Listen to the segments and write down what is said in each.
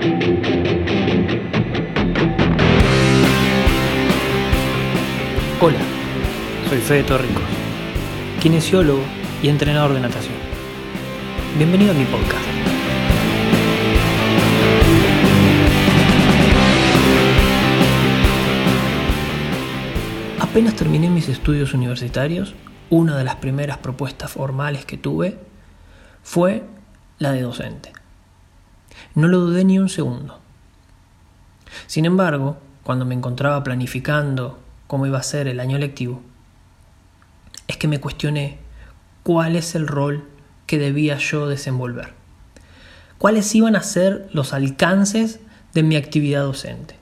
Hola, soy Fede Torricos, kinesiólogo y entrenador de natación. Bienvenido a mi podcast. Apenas terminé mis estudios universitarios, una de las primeras propuestas formales que tuve fue la de docente. No lo dudé ni un segundo. Sin embargo, cuando me encontraba planificando cómo iba a ser el año lectivo, es que me cuestioné cuál es el rol que debía yo desenvolver. ¿Cuáles iban a ser los alcances de mi actividad docente?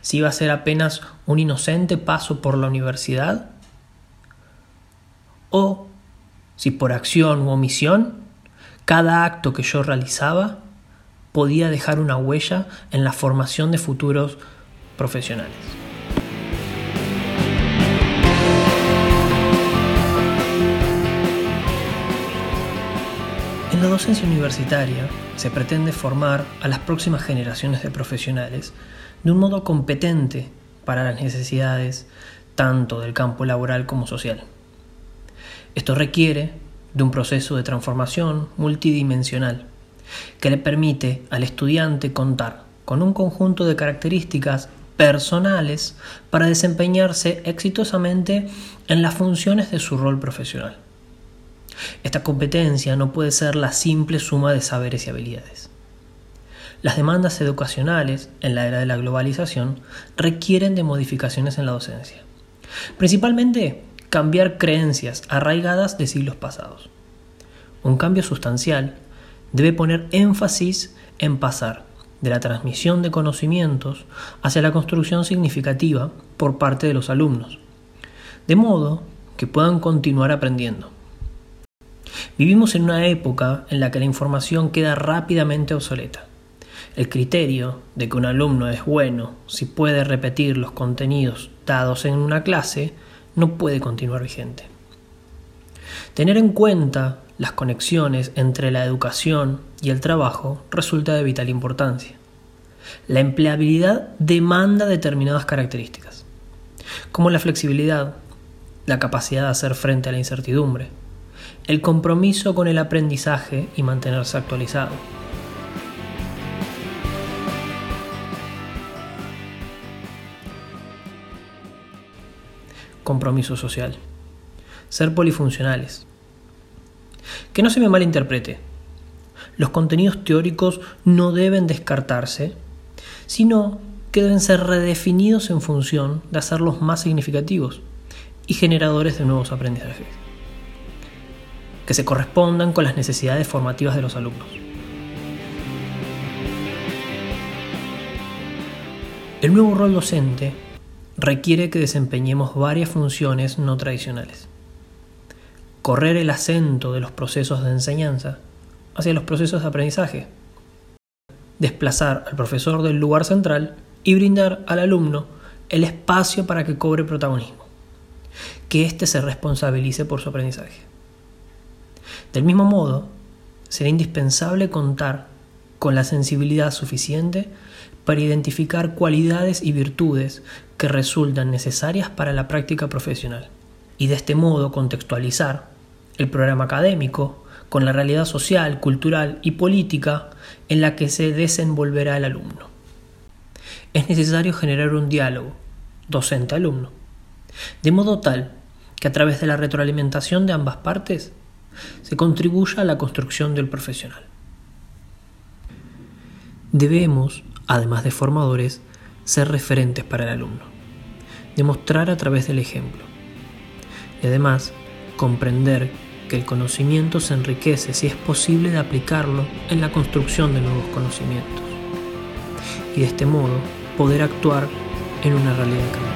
Si iba a ser apenas un inocente paso por la universidad o si por acción u omisión cada acto que yo realizaba podía dejar una huella en la formación de futuros profesionales. En la docencia universitaria se pretende formar a las próximas generaciones de profesionales de un modo competente para las necesidades tanto del campo laboral como social. Esto requiere de un proceso de transformación multidimensional que le permite al estudiante contar con un conjunto de características personales para desempeñarse exitosamente en las funciones de su rol profesional. Esta competencia no puede ser la simple suma de saberes y habilidades. Las demandas educacionales en la era de la globalización requieren de modificaciones en la docencia. Principalmente cambiar creencias arraigadas de siglos pasados. Un cambio sustancial debe poner énfasis en pasar de la transmisión de conocimientos hacia la construcción significativa por parte de los alumnos, de modo que puedan continuar aprendiendo. Vivimos en una época en la que la información queda rápidamente obsoleta. El criterio de que un alumno es bueno si puede repetir los contenidos dados en una clase no puede continuar vigente. Tener en cuenta las conexiones entre la educación y el trabajo resulta de vital importancia. La empleabilidad demanda determinadas características, como la flexibilidad, la capacidad de hacer frente a la incertidumbre, el compromiso con el aprendizaje y mantenerse actualizado. Compromiso social. Ser polifuncionales, que no se me malinterprete. Los contenidos teóricos no deben descartarse, sino que deben ser redefinidos en función de hacerlos más significativos y generadores de nuevos aprendizajes, que se correspondan con las necesidades formativas de los alumnos. El nuevo rol docente requiere que desempeñemos varias funciones no tradicionales. Correr el acento de los procesos de enseñanza hacia los procesos de aprendizaje, desplazar al profesor del lugar central y brindar al alumno el espacio para que cobre protagonismo, que éste se responsabilice por su aprendizaje. Del mismo modo, será indispensable contar con la sensibilidad suficiente para identificar cualidades y virtudes que resultan necesarias para la práctica profesional y de este modo contextualizar el programa académico con la realidad social, cultural y política en la que se desenvolverá el alumno. Es necesario generar un diálogo docente-alumno, de modo tal que a través de la retroalimentación de ambas partes se contribuya a la construcción del profesional. Debemos, además de formadores, ser referentes para el alumno, demostrar a través del ejemplo y además comprender que el conocimiento se enriquece si es posible de aplicarlo en la construcción de nuevos conocimientos y de este modo poder actuar en una realidad cambiante.